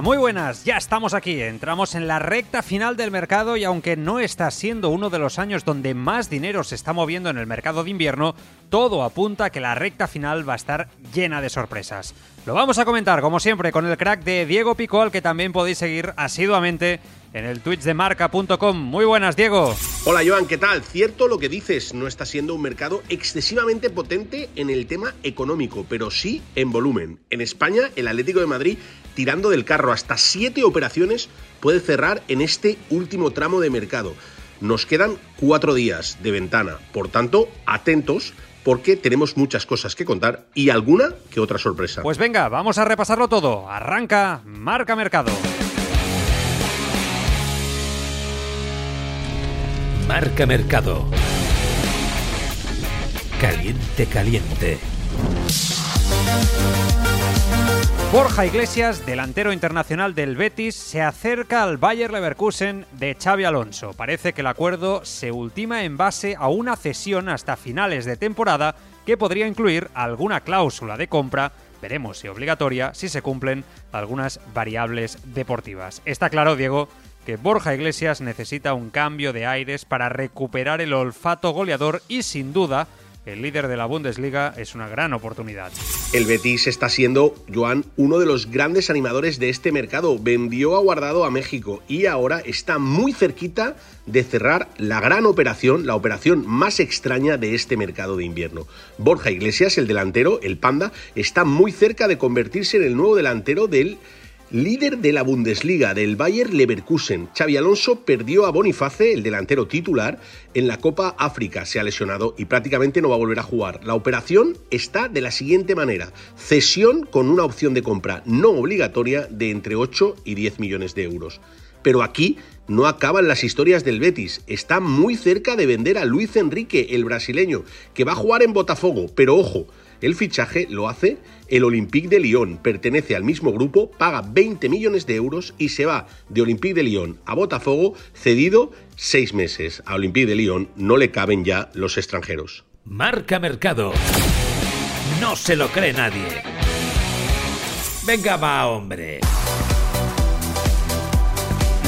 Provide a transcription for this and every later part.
Muy buenas, ya estamos aquí, entramos en la recta final del mercado y aunque no está siendo uno de los años donde más dinero se está moviendo en el mercado de invierno, todo apunta a que la recta final va a estar llena de sorpresas. Lo vamos a comentar, como siempre, con el crack de Diego Pico, al que también podéis seguir asiduamente en el Twitch de marca.com. Muy buenas, Diego. Hola, Joan, ¿qué tal? Cierto lo que dices, no está siendo un mercado excesivamente potente en el tema económico, pero sí en volumen. En España, el Atlético de Madrid, tirando del carro hasta siete operaciones, puede cerrar en este último tramo de mercado. Nos quedan cuatro días de ventana, por tanto, atentos porque tenemos muchas cosas que contar y alguna que otra sorpresa. Pues venga, vamos a repasarlo todo. Arranca Marca Mercado. Marca Mercado. Caliente, caliente. Borja Iglesias, delantero internacional del Betis, se acerca al Bayer Leverkusen de Xavi Alonso. Parece que el acuerdo se ultima en base a una cesión hasta finales de temporada que podría incluir alguna cláusula de compra, veremos si obligatoria, si se cumplen algunas variables deportivas. Está claro, Diego, que Borja Iglesias necesita un cambio de aires para recuperar el olfato goleador y sin duda el líder de la Bundesliga es una gran oportunidad. El Betis está siendo, Joan, uno de los grandes animadores de este mercado. Vendió a Guardado a México y ahora está muy cerquita de cerrar la gran operación, la operación más extraña de este mercado de invierno. Borja Iglesias, el delantero, el Panda, está muy cerca de convertirse en el nuevo delantero del líder de la Bundesliga del Bayer Leverkusen. Xavi Alonso perdió a Boniface, el delantero titular, en la Copa África. Se ha lesionado y prácticamente no va a volver a jugar. La operación está de la siguiente manera. Cesión con una opción de compra no obligatoria de entre 8 y 10 millones de euros. Pero aquí no acaban las historias del Betis. Está muy cerca de vender a Luis Enrique, el brasileño, que va a jugar en Botafogo. Pero ojo, el fichaje lo hace el Olympique de Lyon, pertenece al mismo grupo, paga 20 millones de euros y se va de Olympique de Lyon a Botafogo cedido seis meses. A Olympique de Lyon no le caben ya los extranjeros. Marca Mercado. No se lo cree nadie. Venga, va, hombre.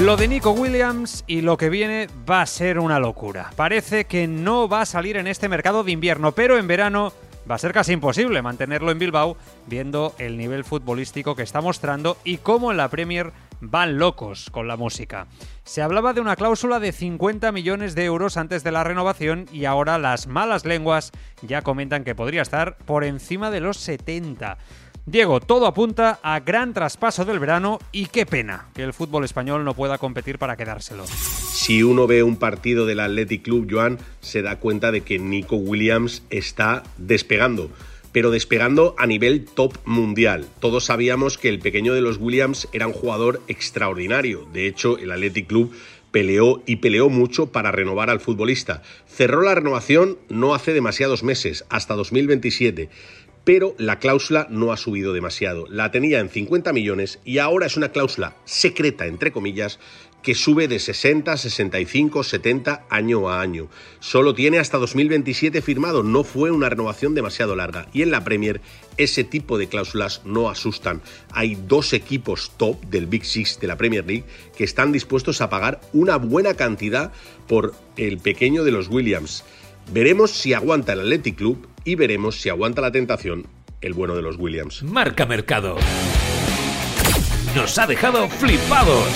Lo de Nico Williams y lo que viene va a ser una locura. Parece que no va a salir en este mercado de invierno, pero en verano va a ser casi imposible mantenerlo en Bilbao viendo el nivel futbolístico que está mostrando y cómo en la Premier van locos con la música. Se hablaba de una cláusula de 50 millones de euros antes de la renovación y ahora las malas lenguas ya comentan que podría estar por encima de los 70. Diego, todo apunta a gran traspaso del verano y qué pena que el fútbol español no pueda competir para quedárselo. Si uno ve un partido del Athletic Club, Joan, se da cuenta de que Nico Williams está despegando pero despegando a nivel top mundial. Todos sabíamos que el pequeño de los Williams era un jugador extraordinario. De hecho, el Athletic Club peleó y peleó mucho para renovar al futbolista. Cerró la renovación no hace demasiados meses, hasta 2027 pero la cláusula no ha subido demasiado. La tenía en 50 millones y ahora es una cláusula secreta, entre comillas, que sube de 60, 65, 70 año a año. Solo tiene hasta 2027 firmado, no fue una renovación demasiado larga. Y en la Premier ese tipo de cláusulas no asustan. Hay dos equipos top del Big Six de la Premier League que están dispuestos a pagar una buena cantidad por el pequeño de los Williams. Veremos si aguanta el Athletic Club y veremos si aguanta la tentación el bueno de los Williams. Marca Mercado. Nos ha dejado flipados.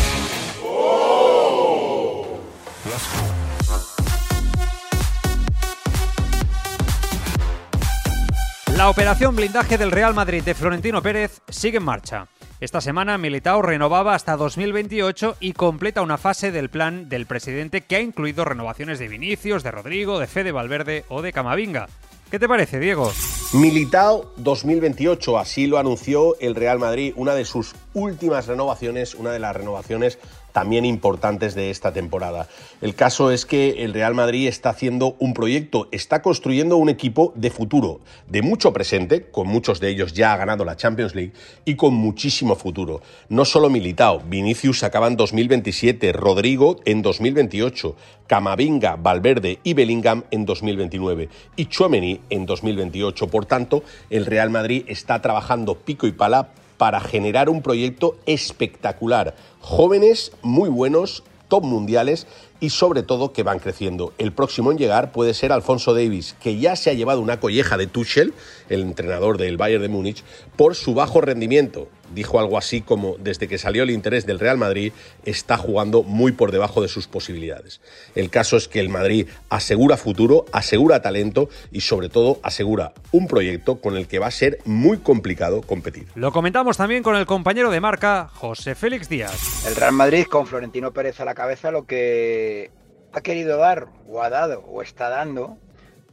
La operación blindaje del Real Madrid de Florentino Pérez sigue en marcha. Esta semana Militao renovaba hasta 2028 y completa una fase del plan del presidente que ha incluido renovaciones de Vinicius, de Rodrigo, de Fede Valverde o de Camavinga. ¿Qué te parece, Diego? Militao 2028, así lo anunció el Real Madrid, una de sus últimas renovaciones, una de las renovaciones también importantes de esta temporada. El caso es que el Real Madrid está haciendo un proyecto, está construyendo un equipo de futuro, de mucho presente, con muchos de ellos ya ha ganado la Champions League, y con muchísimo futuro. No solo Militao, Vinicius acaba en 2027, Rodrigo en 2028, Camavinga, Valverde y Bellingham en 2029 y Chuameni en 2028. Por tanto, el Real Madrid está trabajando pico y pala para generar un proyecto espectacular. Jóvenes muy buenos, top mundiales y sobre todo que van creciendo. El próximo en llegar puede ser Alfonso Davis, que ya se ha llevado una colleja de Tuchel, el entrenador del Bayern de Múnich, por su bajo rendimiento. Dijo algo así como, desde que salió el interés del Real Madrid, está jugando muy por debajo de sus posibilidades. El caso es que el Madrid asegura futuro, asegura talento y sobre todo asegura un proyecto con el que va a ser muy complicado competir. Lo comentamos también con el compañero de marca, José Félix Díaz. El Real Madrid con Florentino Pérez a la cabeza lo que ha querido dar o ha dado o está dando,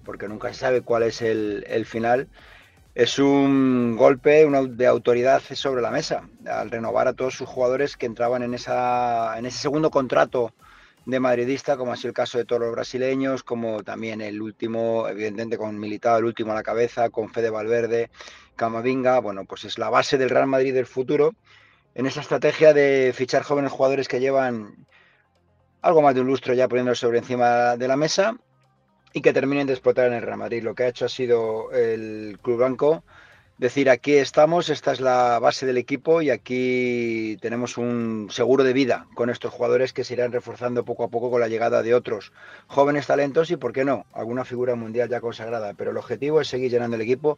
porque nunca se sabe cuál es el, el final, es un golpe de autoridad sobre la mesa al renovar a todos sus jugadores que entraban en, esa, en ese segundo contrato de madridista, como ha sido el caso de todos los brasileños, como también el último, evidentemente con Militado, el último a la cabeza, con Fede Valverde, Camavinga, bueno, pues es la base del Real Madrid del futuro, en esa estrategia de fichar jóvenes jugadores que llevan algo más de un lustro ya poniéndolo sobre encima de la mesa y que terminen de explotar en el Real Madrid. Lo que ha hecho ha sido el Club Blanco decir aquí estamos, esta es la base del equipo y aquí tenemos un seguro de vida con estos jugadores que se irán reforzando poco a poco con la llegada de otros jóvenes talentos y, ¿por qué no?, alguna figura mundial ya consagrada. Pero el objetivo es seguir llenando el equipo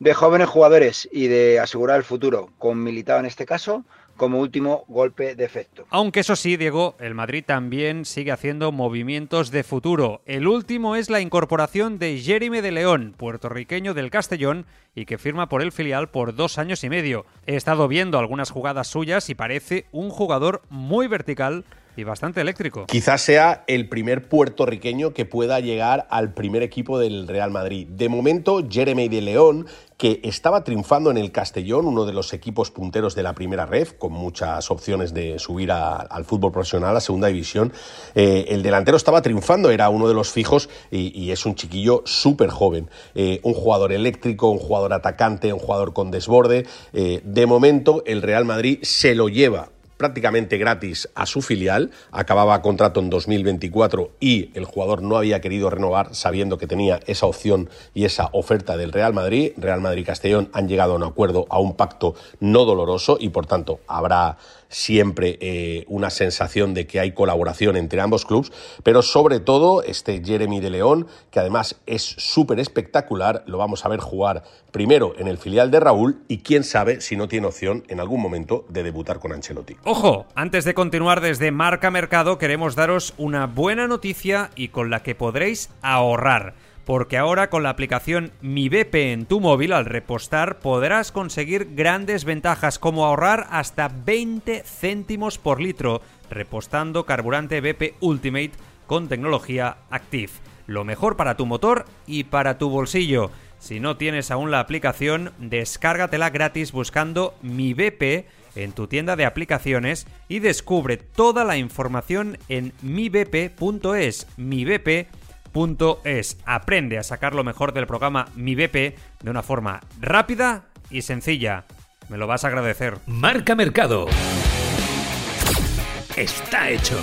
de jóvenes jugadores y de asegurar el futuro, con Militao en este caso, como último golpe de efecto. Aunque eso sí, Diego, el Madrid también sigue haciendo movimientos de futuro. El último es la incorporación de Jeremy de León, puertorriqueño del Castellón, y que firma por el filial por dos años y medio. He estado viendo algunas jugadas suyas y parece un jugador muy vertical y bastante eléctrico. Quizás sea el primer puertorriqueño que pueda llegar al primer equipo del Real Madrid. De momento, Jeremy de León, que estaba triunfando en el Castellón, uno de los equipos punteros de la primera red, con muchas opciones de subir al fútbol profesional, a segunda división. Eh, el delantero estaba triunfando, era uno de los fijos y, es un chiquillo súper joven. Eh, un jugador eléctrico, un jugador atacante, un jugador con desborde. Eh, de momento, el Real Madrid se lo lleva prácticamente gratis a su filial, acababa contrato en 2024 y el jugador no había querido renovar sabiendo que tenía esa opción y esa oferta del Real Madrid. Real Madrid Castellón han llegado a un acuerdo, a un pacto no doloroso y por tanto habrá siempre eh, una sensación de que hay colaboración entre ambos clubes, pero sobre todo este Jeremy de León, que además es súper espectacular, lo vamos a ver jugar primero en el filial de Raúl y quién sabe si no tiene opción en algún momento de debutar con Ancelotti. Ojo, antes de continuar desde Marca Mercado queremos daros una buena noticia y con la que podréis ahorrar porque ahora con la aplicación Mi BP en tu móvil al repostar podrás conseguir grandes ventajas como ahorrar hasta 20 céntimos por litro repostando carburante BP Ultimate con tecnología Active. Lo mejor para tu motor y para tu bolsillo. Si no tienes aún la aplicación, descárgatela gratis buscando Mi BP en tu tienda de aplicaciones y descubre toda la información en mibp.es. Mi BP es. Aprende a sacar lo mejor del programa Mi BP de una forma rápida y sencilla. Me lo vas a agradecer. Marca Mercado. Está hecho.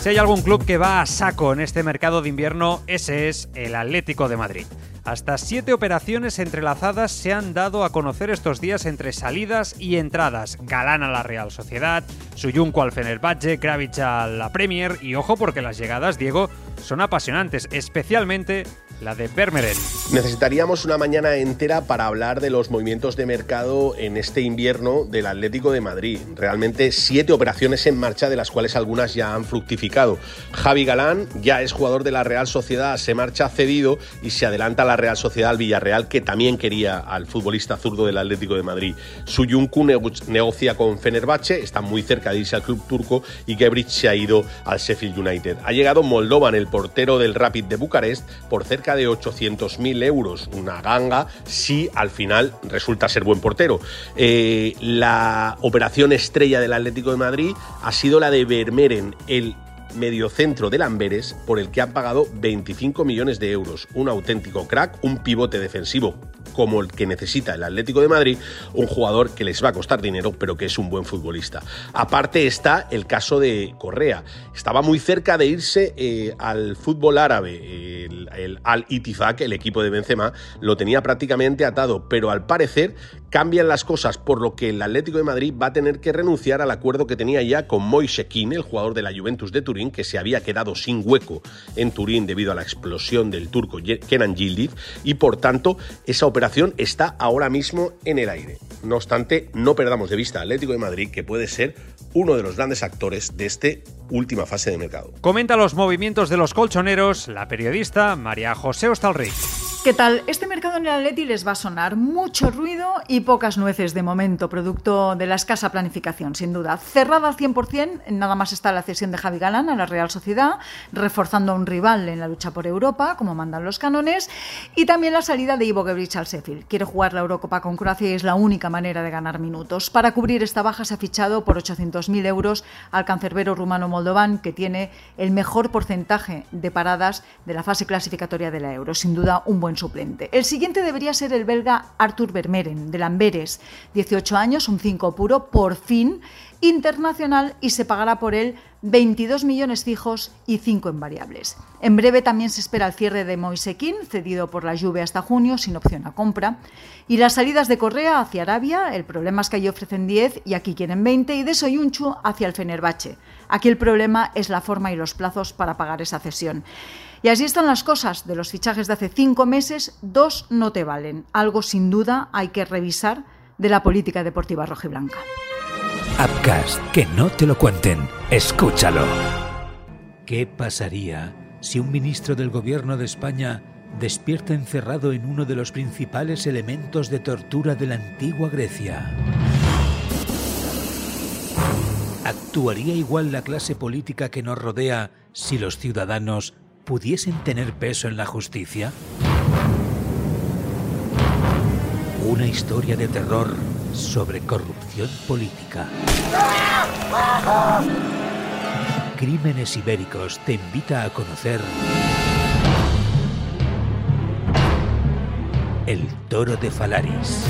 Si hay algún club que va a saco en este mercado de invierno, ese es el Atlético de Madrid. Hasta siete operaciones entrelazadas se han dado a conocer estos días entre salidas y entradas. Galán a la Real Sociedad, Suyunco al Fenerbahce, Kravich a la Premier y ojo porque las llegadas, Diego, son apasionantes, especialmente la de Vermeeren. Necesitaríamos una mañana entera para hablar de los movimientos de mercado en este invierno del Atlético de Madrid. Realmente siete operaciones en marcha, de las cuales algunas ya han fructificado. Javi Galán ya es jugador de la Real Sociedad, se marcha cedido y se adelanta a la Real Sociedad al Villarreal, que también quería al futbolista zurdo del Atlético de Madrid. Suyuncu negocia con Fenerbahce, está muy cerca de irse al club turco y Gebrich se ha ido al Sheffield United. Ha llegado Moldovan, el portero del Rapid de Bucarest, por cerca cerca de 800.000 euros, una ganga, si al final resulta ser buen portero. Eh, la operación estrella del Atlético de Madrid ha sido la de Vermeeren, el mediocentro del Amberes, por el que han pagado 25 millones de euros. Un auténtico crack, un pivote defensivo como el que necesita el Atlético de Madrid, un jugador que les va a costar dinero, pero que es un buen futbolista. Aparte está el caso de Correa. Estaba muy cerca de irse eh, al fútbol árabe. El, Al-Itifak, el equipo de Benzema, lo tenía prácticamente atado, pero al parecer cambian las cosas, por lo que el Atlético de Madrid va a tener que renunciar al acuerdo que tenía ya con Moise Keane, el jugador de la Juventus de Turín, que se había quedado sin hueco en Turín debido a la explosión del turco Kenan Yildiz, y por tanto esa operación está ahora mismo en el aire. No obstante, no perdamos de vista al Atlético de Madrid, que puede ser uno de los grandes actores de esta última fase de mercado. Comenta los movimientos de los colchoneros la periodista María José Ostalric. ¿Qué tal? Este mercado en el Atleti les va a sonar mucho ruido y pocas nueces de momento, producto de la escasa planificación, sin duda. Cerrada al 100%, nada más está la cesión de Javi Galán a la Real Sociedad, reforzando a un rival en la lucha por Europa, como mandan los cánones, y también la salida de Ivo Gebrich al Sheffield. Quiere jugar la Eurocopa con Croacia y es la única manera de ganar minutos. Para cubrir esta baja se ha fichado por 800.000 euros al cancerbero rumano Moldovan, que tiene el mejor porcentaje de paradas de la fase clasificatoria de la Euro. Sin duda, un buen suplente. El siguiente debería ser el belga Arthur Vermeeren, de Amberes, 18 años, un 5 puro, por fin internacional y se pagará por él 22 millones fijos y 5 en variables. En breve también se espera el cierre de Moisekin, cedido por la Juve hasta junio, sin opción a compra. Y las salidas de Correa hacia Arabia, el problema es que allí ofrecen 10 y aquí quieren 20, y de Soyunchu hacia el Fenerbahce. Aquí el problema es la forma y los plazos para pagar esa cesión. Y así están las cosas. De los fichajes de hace cinco meses, dos no te valen. Algo sin duda hay que revisar de la política deportiva rojiblanca. Upcast, que no te lo cuenten. Escúchalo. ¿Qué pasaría si un ministro del gobierno de España despierta encerrado en uno de los principales elementos de tortura de la antigua Grecia? ¿Actuaría igual la clase política que nos rodea si los ciudadanos pudiesen tener peso en la justicia? Una historia de terror sobre corrupción política. Crímenes Ibéricos te invita a conocer El Toro de Falaris.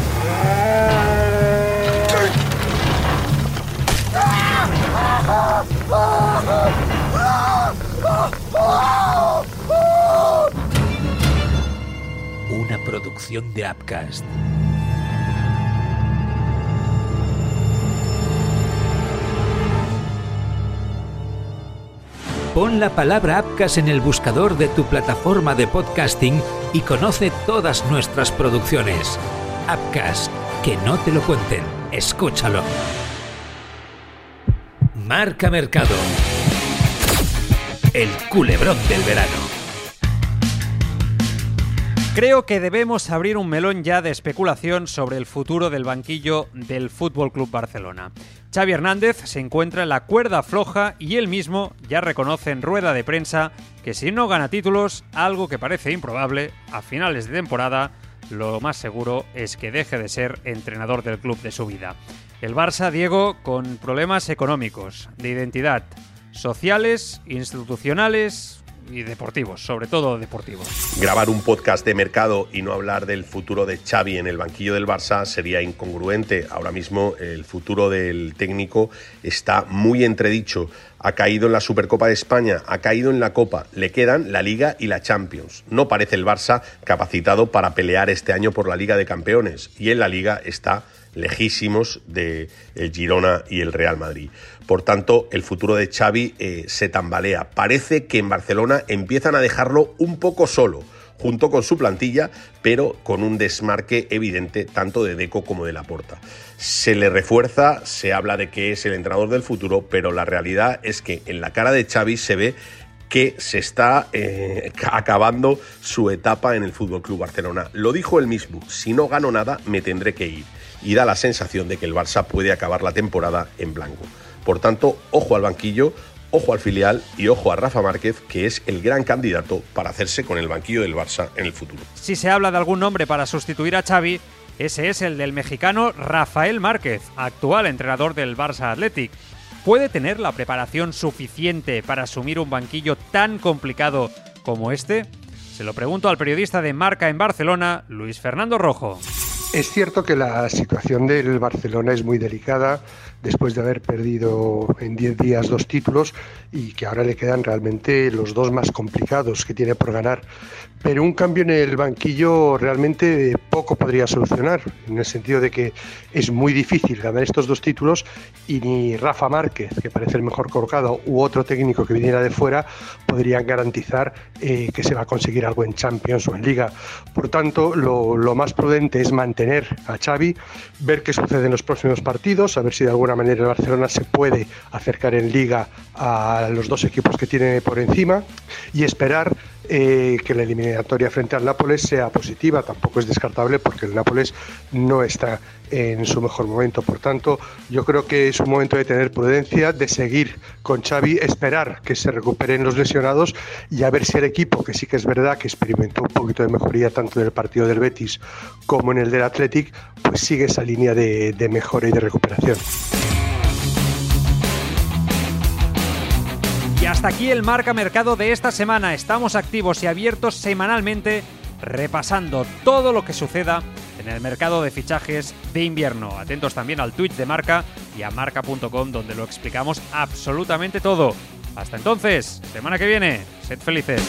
Una producción de Upcast. Pon la palabra Upcast en el buscador de tu plataforma de podcasting y conoce todas nuestras producciones. Upcast, que no te lo cuenten, escúchalo. Marca Mercado. El culebrón del verano. Creo que debemos abrir un melón ya de especulación sobre el futuro del banquillo del Fútbol Club Barcelona. Xavi Hernández se encuentra en la cuerda floja y él mismo ya reconoce en rueda de prensa que si no gana títulos, algo que parece improbable, a finales de temporada, lo más seguro es que deje de ser entrenador del club de su vida. El Barça, Diego, con problemas económicos, de identidad, sociales, institucionales y deportivos, sobre todo deportivos. Grabar un podcast de mercado y no hablar del futuro de Xavi en el banquillo del Barça sería incongruente. Ahora mismo el futuro del técnico está muy entredicho. Ha caído en la Supercopa de España, ha caído en la Copa, le quedan la Liga y la Champions. No parece el Barça capacitado para pelear este año por la Liga de Campeones y en la Liga está lejísimos de el Girona y el Real Madrid. Por tanto, el futuro de Xavi eh, se tambalea. Parece que en Barcelona empiezan a dejarlo un poco solo junto con su plantilla, pero con un desmarque evidente tanto de Deco como de Laporta. Se le refuerza, se habla de que es el entrenador del futuro, pero la realidad es que en la cara de Xavi se ve que se está eh, acabando su etapa en el Fútbol Club Barcelona. Lo dijo él mismo: si no gano nada, me tendré que ir y da la sensación de que el Barça puede acabar la temporada en blanco. Por tanto, ojo al banquillo, Ojo al filial y ojo a Rafa Márquez, que es el gran candidato para hacerse con el banquillo del Barça en el futuro. Si se habla de algún nombre para sustituir a Xavi, ese es el del mexicano Rafael Márquez, actual entrenador del Barça Athletic. ¿Puede tener la preparación suficiente para asumir un banquillo tan complicado como este? Se lo pregunto al periodista de Marca en Barcelona, Luis Fernando Rojo. Es cierto que la situación del Barcelona es muy delicada después de haber perdido en 10 días dos títulos y que ahora le quedan realmente los dos más complicados que tiene por ganar. Pero un cambio en el banquillo realmente poco podría solucionar, en el sentido de que es muy difícil ganar estos dos títulos y ni Rafa Márquez, que parece el mejor colocado, u otro técnico que viniera de fuera podrían garantizar eh, que se va a conseguir algo en Champions o en Liga. Por tanto, lo, lo más prudente es mantener a Xavi, ver qué sucede en los próximos partidos, a ver si de alguna manera el Barcelona se puede acercar en Liga a los dos equipos que tiene por encima y esperar eh, que la eliminatoria frente al Nápoles sea positiva. Tampoco es descartable porque el Nápoles no está en su mejor momento. Por tanto, yo creo que es un momento de tener prudencia, de seguir con Xavi, esperar que se recuperen los lesionados y a ver si el equipo, que sí que es verdad que experimentó un poquito de mejoría tanto en el partido del Betis como en el del Athletic, pues sigue esa línea de, de mejora y de recuperación. Hasta aquí el marca mercado de esta semana. Estamos activos y abiertos semanalmente repasando todo lo que suceda en el mercado de fichajes de invierno. Atentos también al tweet de marca y a marca.com donde lo explicamos absolutamente todo. Hasta entonces, semana que viene, sed felices.